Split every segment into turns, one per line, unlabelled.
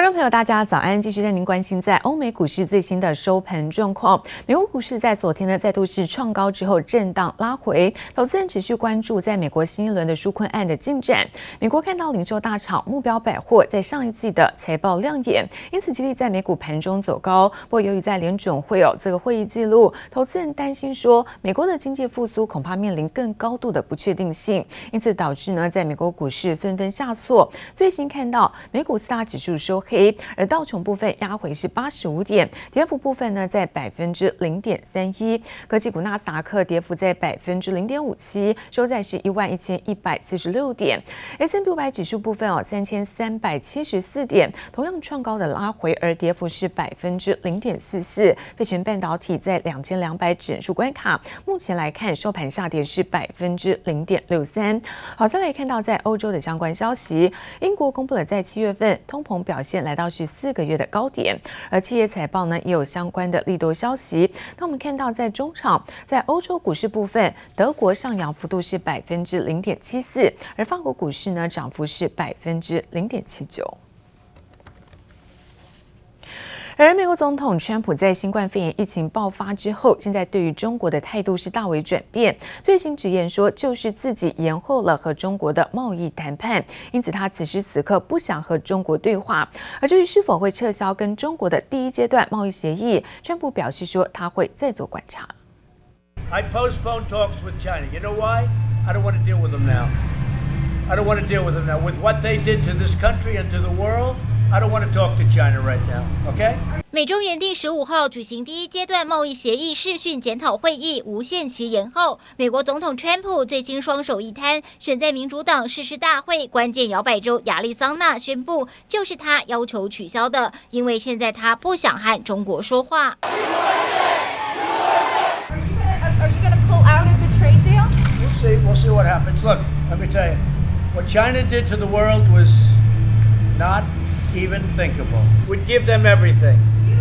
观众朋友，大家早安！继续带您关心在欧美股市最新的收盘状况。美国股市在昨天呢再度是创高之后震荡拉回，投资人持续关注在美国新一轮的纾困案的进展。美国看到零售大厂目标百货在上一季的财报亮眼，因此激励在美股盘中走高。不过由于在联准会有这个会议记录，投资人担心说美国的经济复苏恐怕面临更高度的不确定性，因此导致呢在美国股市纷纷下挫。最新看到美股四大指数收黑，而道琼部分压回是八十五点，跌幅部分呢在百分之零点三一。科技股纳斯达克跌幅在百分之零点五七，收在是一万一千一百四十六点。S&P 五百指数部分哦，三千三百七十四点，同样创高的拉回，而跌幅是百分之零点四四。费城半导体在两千两百指数关卡，目前来看收盘下跌是百分之零点六三。好，再来看到在欧洲的相关消息，英国公布了在七月份通膨表现。现来到是四个月的高点，而企业财报呢也有相关的利多消息。那我们看到，在中场，在欧洲股市部分，德国上扬幅度是百分之零点七四，而法国股市呢涨幅是百分之零点七九。而美国总统川普在新冠肺炎疫情爆发之后，现在对于中国的态度是大为转变。最新直言说，就是自己延后了和中国的贸易谈判，因此他此时此刻不想和中国对话。而至于是否会撤销跟中国的第一阶段贸易协议，川普表示说他会再做观察。I postpone talks with China. You know why? I don't want to deal with them now. I don't want to deal with them now. With what they did to this country and to the world. I don't want to talk to China right now, okay?
美中原定十五号举行第一阶段贸易协议视讯检讨会议，无限期延后。美国总统川普最新双手一摊，选在民主党誓师大会关键摇摆州亚利桑那宣布，就是他要求取消的，因为现在他不想和中国说话。Are
you going to pull out of the trade deal? We'll see. We'll see what happens. Look, let me tell you, what China did to the world was not. Even thinkable. Would give them everything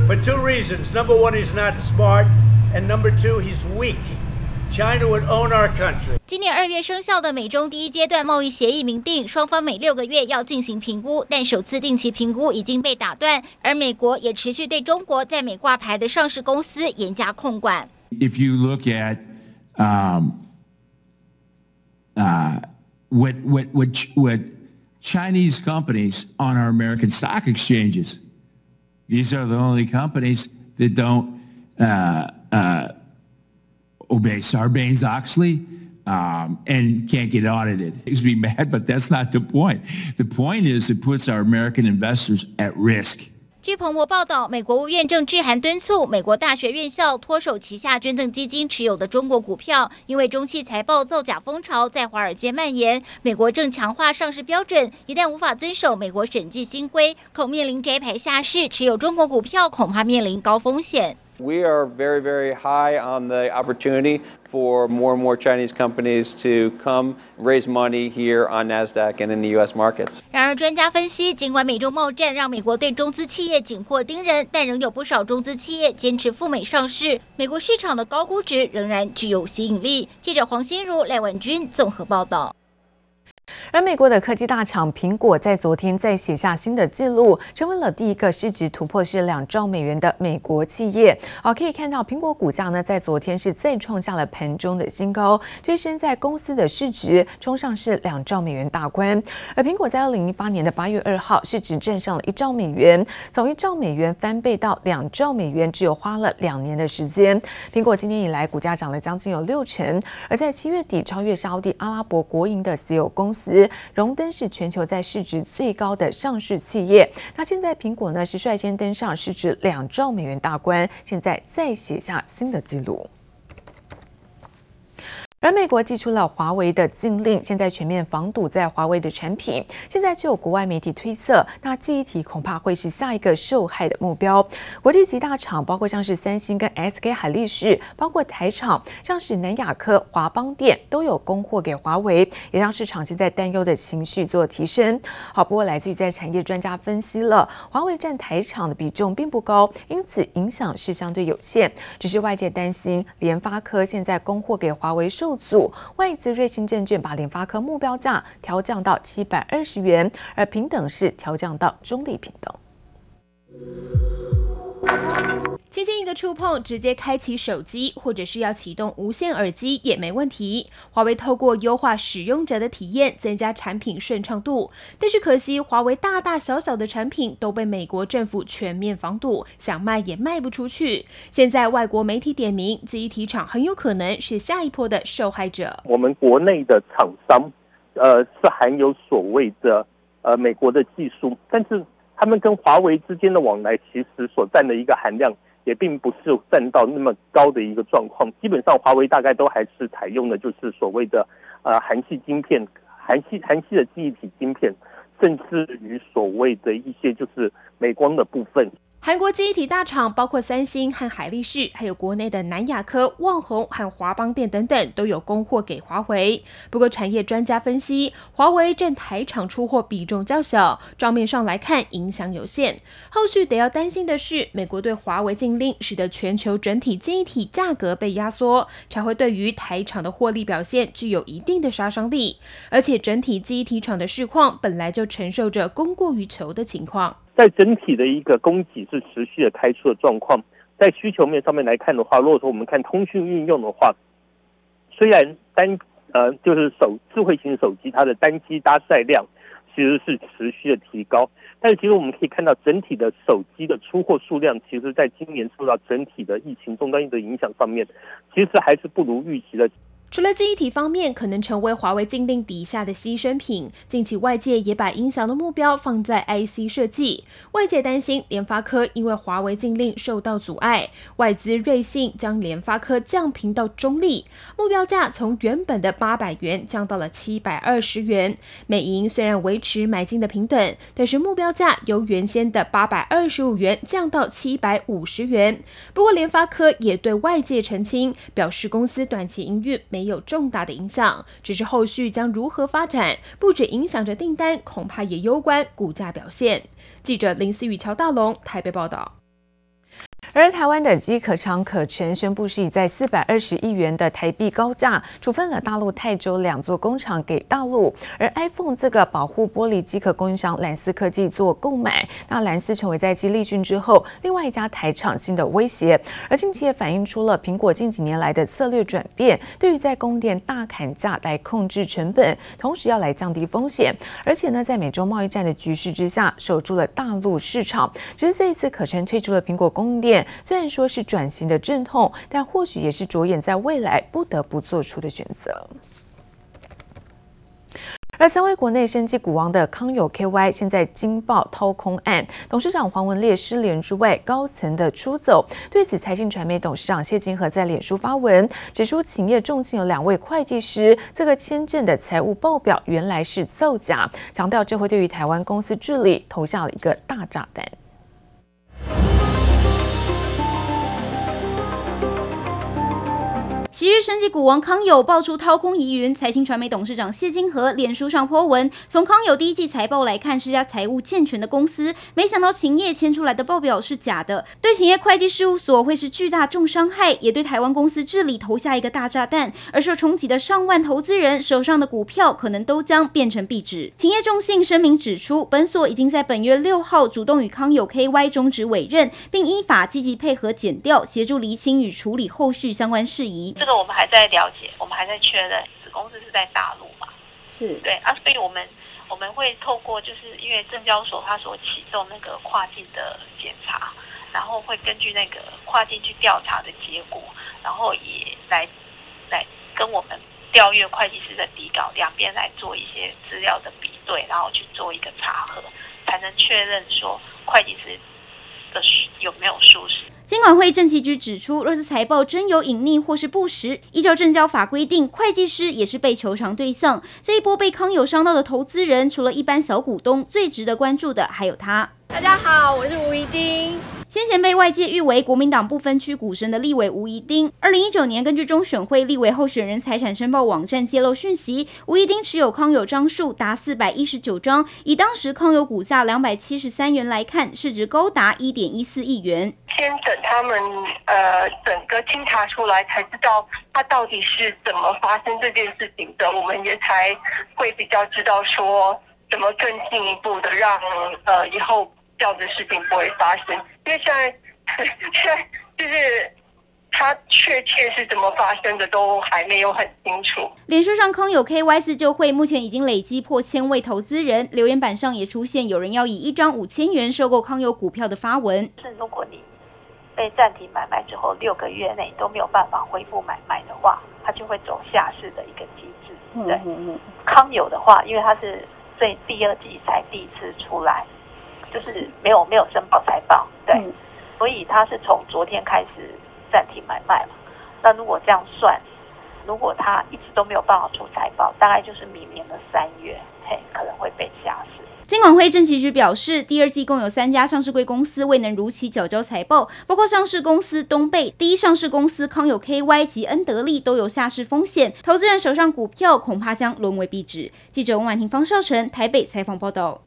for two reasons. Number one, he's not smart, and number two, he's weak. China would own our country.
今年二月生效的美中第一阶段贸易协议明定，双方每六个月要进行评估，但首次定期评估已经被打断，而美国也持续对中国在美挂牌的上市公司严加控管。
If you look at, um, uh, what, what, what, what Chinese companies on our American stock exchanges. These are the only companies that don't uh, uh, obey Sarbanes-Oxley um, and can't get audited. It me mad, but that's not the point. The point is it puts our American investors at risk.
据彭博报道，美国务院正致函敦促美国大学院校脱手旗下捐赠基金持有的中国股票，因为中期财报造假风潮在华尔街蔓延。美国正强化上市标准，一旦无法遵守美国审计新规，恐面临摘牌下市。持有中国股票恐怕面临高风险。
We are very, very high on the opportunity for more and more Chinese companies to come raise money here on Nasdaq and in the U.S. markets.
然而，专家分析，尽管美中贸战让美国对中资企业紧迫盯人，但仍有不少中资企业坚持赴美上市。美国市场的高估值仍然具有吸引力。记者黄心如、赖婉君综合报道。
而美国的科技大厂苹果在昨天再写下新的纪录，成为了第一个市值突破是两兆美元的美国企业。好，可以看到苹果股价呢，在昨天是再创下了盘中的新高，推升在公司的市值冲上是两兆美元大关。而苹果在二零一八年的八月二号，市值站上了一兆美元，从一兆美元翻倍到两兆美元，只有花了两年的时间。苹果今年以来股价涨了将近有六成，而在七月底超越沙地阿拉伯国营的私有公司。荣登是全球在市值最高的上市企业。那现在苹果呢是率先登上市值两兆美元大关，现在再写下新的记录。而美国祭出了华为的禁令，现在全面防堵在华为的产品。现在就有国外媒体推测，那记忆体恐怕会是下一个受害的目标。国际级大厂包括像是三星跟 SK 海力士，包括台厂，像是南亚科、华邦电都有供货给华为，也让市场现在担忧的情绪做提升。好，不过来自于在产业专家分析了，华为占台厂的比重并不高，因此影响是相对有限。只是外界担心联发科现在供货给华为受。组外资瑞信证券把联发科目标价调降到七百二十元，而平等式调降到中立平等。
轻轻一个触碰，直接开启手机，或者是要启动无线耳机也没问题。华为透过优化使用者的体验，增加产品顺畅度。但是可惜，华为大大小小的产品都被美国政府全面防堵，想卖也卖不出去。现在外国媒体点名，记忆体厂很有可能是下一波的受害者。
我们国内的厂商，呃，是含有所谓的呃美国的技术，但是他们跟华为之间的往来，其实所占的一个含量。也并不是占到那么高的一个状况，基本上华为大概都还是采用的就是所谓的呃韩系晶片、韩系韩系的记忆体晶片，甚至于所谓的一些就是美光的部分。
韩国记忆体大厂包括三星和海力士，还有国内的南亚科、旺宏和华邦电等等，都有供货给华为。不过，产业专家分析，华为占台厂出货比重较小，账面上来看影响有限。后续得要担心的是，美国对华为禁令，使得全球整体记忆体价格被压缩，才会对于台厂的获利表现具有一定的杀伤力。而且，整体记忆体厂的市况本来就承受着供过于求的情况。
在整体的一个供给是持续的开出的状况，在需求面上面来看的话，如果说我们看通讯运用的话，虽然单呃就是手智慧型手机它的单机搭载量其实是持续的提高，但是其实我们可以看到整体的手机的出货数量，其实在今年受到整体的疫情终端的影响上面，其实还是不如预期的。
除了记忆体方面可能成为华为禁令底下的牺牲品，近期外界也把音响的目标放在 IC 设计。外界担心联发科因为华为禁令受到阻碍，外资瑞信将联发科降评到中立，目标价从原本的八百元降到了七百二十元。美银虽然维持买进的平等，但是目标价由原先的八百二十五元降到七百五十元。不过联发科也对外界澄清，表示公司短期营运没。没有重大的影响，只是后续将如何发展，不止影响着订单，恐怕也攸关股价表现。记者林思雨、乔大龙台北报道。
而台湾的机壳厂可成宣布，是以在四百二十亿元的台币高价处分了大陆泰州两座工厂给大陆，而 iPhone 这个保护玻璃机壳供应商蓝思科技做购买。那蓝思成为在继立讯之后另外一家台厂新的威胁，而近期也反映出了苹果近几年来的策略转变，对于在供电大砍价来控制成本，同时要来降低风险，而且呢，在美洲贸易战的局势之下，守住了大陆市场。只是这一次可成推出了苹果供虽然说是转型的阵痛，但或许也是着眼在未来不得不做出的选择。而成为国内生技股王的康友 KY，现在惊爆掏空案，董事长黄文烈失联之外，高层的出走。对此，财讯传媒董事长谢金河在脸书发文，指出企业重信有两位会计师，这个签证的财务报表原来是造假，强调这会对于台湾公司治理投下了一个大炸弹。
昔日生技股王康友爆出掏空疑云，财讯传媒董事长谢金河脸书上 po 文，从康友第一季财报来看，是家财务健全的公司，没想到勤业签出来的报表是假的，对勤业会计事务所会是巨大重伤害，也对台湾公司治理投下一个大炸弹。而受冲击的上万投资人手上的股票，可能都将变成壁纸。勤业重信声明指出，本所已经在本月六号主动与康友 KY 终止委任，并依法积极配合检调，协助厘清与处理后续相关事宜。
我们还在了解，我们还在确认，子公司是在大陆嘛？
是
对啊，所以我们我们会透过，就是因为证交所它所启动那个跨境的检查，然后会根据那个跨境去调查的结果，然后也来来跟我们调阅会计师的底稿，两边来做一些资料的比对，然后去做一个查核，才能确认说会计师的有没有疏失。
金管会政企局指出，若是财报真有隐匿或是不实，依照证交法规定，会计师也是被求偿对象。这一波被康友伤到的投资人，除了一般小股东，最值得关注的还有他。
大家好，我是吴一丁。
先前被外界誉为国民党不分区股神的立委吴怡丁，二零一九年根据中选会立委候选人财产申报网站揭露讯息，吴怡丁持有康友张数达四百一十九张，以当时康友股价两百七十三元来看，市值高达一点一四亿元。
先等他们呃整个清查出来，才知道他到底是怎么发生这件事情的，我们也才会比较知道说怎么更进一步的让呃以后。这样的事情不会发生，因为现在 现在就是。它确切是怎么发生的，都还没有很清楚。
脸书上康有 KY 自救会目前已经累积破千位投资人，留言板上也出现有人要以一张五千元收购康友股票的发文。
是如果你被暂停买卖之后六个月内都没有办法恢复买卖的话，它就会走下市的一个机制。对，嗯嗯嗯、康友的话，因为它是最第二季才第一次出来，就是没有没有申报财报，对，嗯、所以他是从昨天开始。暂停买卖嘛，那如果这样算，如果他一直都没有办法出财报，大概就是明年的三月，嘿，可能会被下市。
金管会政企局表示，第二季共有三家上市柜公司未能如期缴交财报，包括上市公司东贝、第一上市公司康友 KY 及恩德利都有下市风险，投资人手上股票恐怕将沦为壁纸。记者王婉婷、方少成台北采访报道。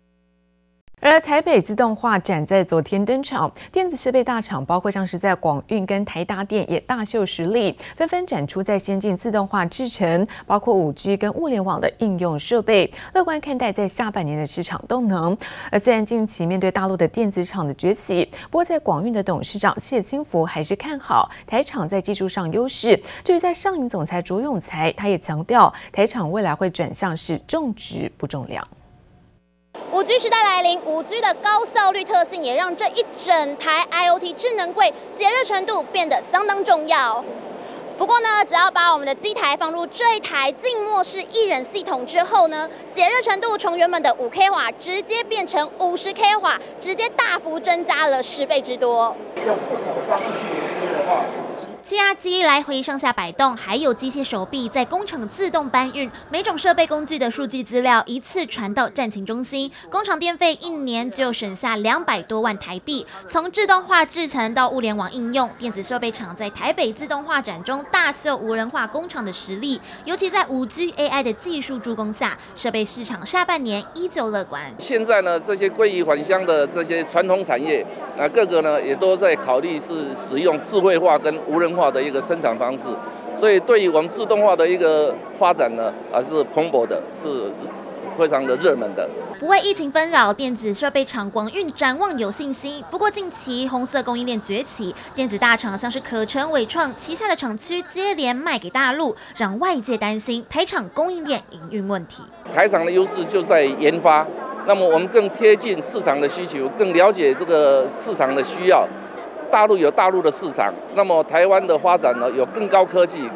而台北自动化展在昨天登场，电子设备大厂包括像是在广运跟台达电也大秀实力，纷纷展出在先进自动化制程，包括五 G 跟物联网的应用设备，乐观看待在下半年的市场动能。而虽然近期面对大陆的电子厂的崛起，不过在广运的董事长谢清福还是看好台厂在技术上优势。至于在上影总裁卓永才，他也强调台厂未来会转向是重质不重量。
五 G 时代来临，五 G 的高效率特性也让这一整台 IoT 智能柜节热程度变得相当重要。不过呢，只要把我们的机台放入这一台静默式易冷系统之后呢，节热程度从原本的五 k 瓦直接变成五十 k 瓦，直接大幅增加了十倍之多。气压机来回上下摆动，还有机械手臂在工厂自动搬运，每种设备工具的数据资料一次传到战情中心，工厂电费一年就省下两百多万台币。从自动化制程到物联网应用，电子设备厂在台北自动化展中大秀无人化工厂的实力。尤其在五 G AI 的技术助攻下，设备市场下半年依旧乐观。
现在呢，这些归于返乡的这些传统产业，那各个呢也都在考虑是使用智慧化跟无人化。化的一个生产方式，所以对于我们自动化的一个发展呢，还是蓬勃的，是非常的热门的。
不为疫情纷扰，电子设备厂广运展望有信心。不过近期红色供应链崛起，电子大厂像是可成、伟创旗下的厂区接连卖给大陆，让外界担心台厂供应链营运问题。
台厂的优势就在研发，那么我们更贴近市场的需求，更了解这个市场的需要。大陆有大陆的市场，那么台湾的发展呢，有更高科技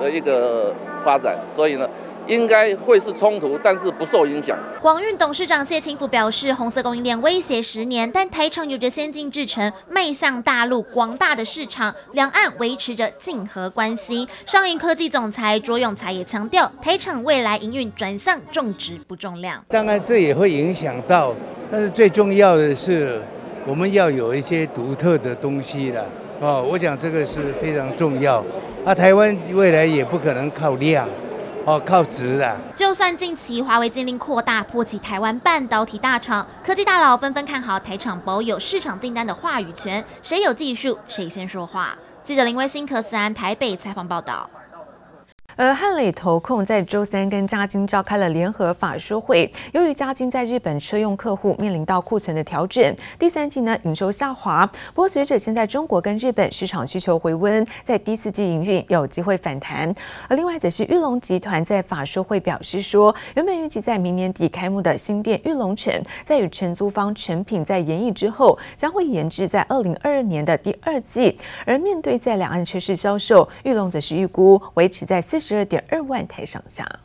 的一个发展，所以呢，应该会是冲突，但是不受影响。
广运董事长谢清福表示，红色供应链威胁十年，但台厂有着先进制程，迈向大陆广大的市场，两岸维持着竞合关系。上银科技总裁卓永才也强调，台厂未来营运转向种植不重量。
当然这也会影响到，但是最重要的是。我们要有一些独特的东西了，哦，我想这个是非常重要。啊，台湾未来也不可能靠量，哦，靠值的。
就算近期华为禁令扩大，波及台湾半导体大厂，科技大佬纷纷看好台厂保有市场订单的话语权，谁有技术谁先说话。记者林威新、柯思安台北采访报道。
而汉磊投控在周三跟嘉金召开了联合法说会，由于嘉金在日本车用客户面临到库存的调整，第三季呢营收下滑。不过随着现在中国跟日本市场需求回温，在第四季营运有机会反弹。而另外则是玉龙集团在法说会表示说，原本预计在明年底开幕的新店玉龙城，在与承租方成品在研议之后，将会延至在二零二二年的第二季。而面对在两岸车市销售，玉龙则是预估维持在四十二点二万台上下。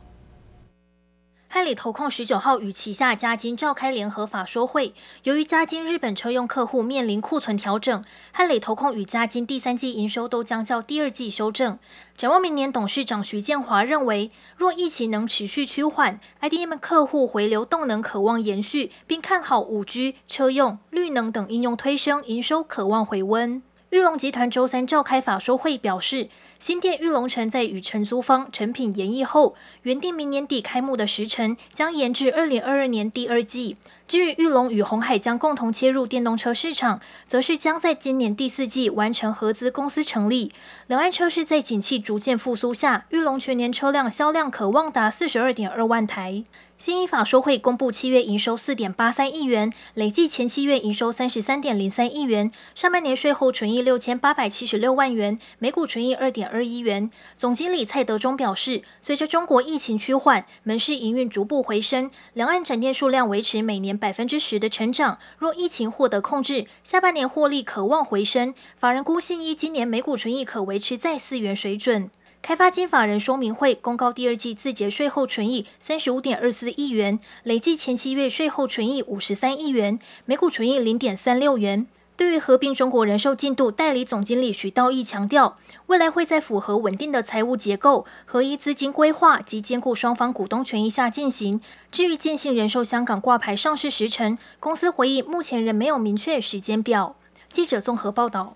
汉磊投控十九号与旗下嘉金召开联合法说会，由于嘉金日本车用客户面临库存调整，汉磊投控与嘉金第三季营收都将较第二季修正。展望明年，董事长徐建华认为，若疫情能持续趋缓，IDM 客户回流动能可望延续，并看好五 G、车用、绿能等应用推升，营收可望回温。裕隆集团周三召开法说会表示，新店玉龙城在与承租方成品研议后，原定明年底开幕的时程将延至二零二二年第二季。至于玉龙与鸿海将共同切入电动车市场，则是将在今年第四季完成合资公司成立。两岸车市在景气逐渐复苏下，玉龙全年车辆销量可望达四十二点二万台。信义法说会公布七月营收四点八三亿元，累计前七月营收三十三点零三亿元，上半年税后纯益六千八百七十六万元，每股纯益二点二一元。总经理蔡德忠表示，随着中国疫情趋缓，门市营运逐步回升，两岸展店数量维持每年百分之十的成长。若疫情获得控制，下半年获利可望回升。法人估信一今年每股纯益可维持在四元水准。开发金法人说明会公告第二季自结税后纯益三十五点二四亿元，累计前七月税后纯益五十三亿元，每股纯益零点三六元。对于合并中国人寿进度，代理总经理许道义强调，未来会在符合稳定的财务结构、合一资金规划及兼顾双方股东权益下进行。至于建信人寿香港挂牌上市时程，公司回应目前仍没有明确时间表。记者综合报道。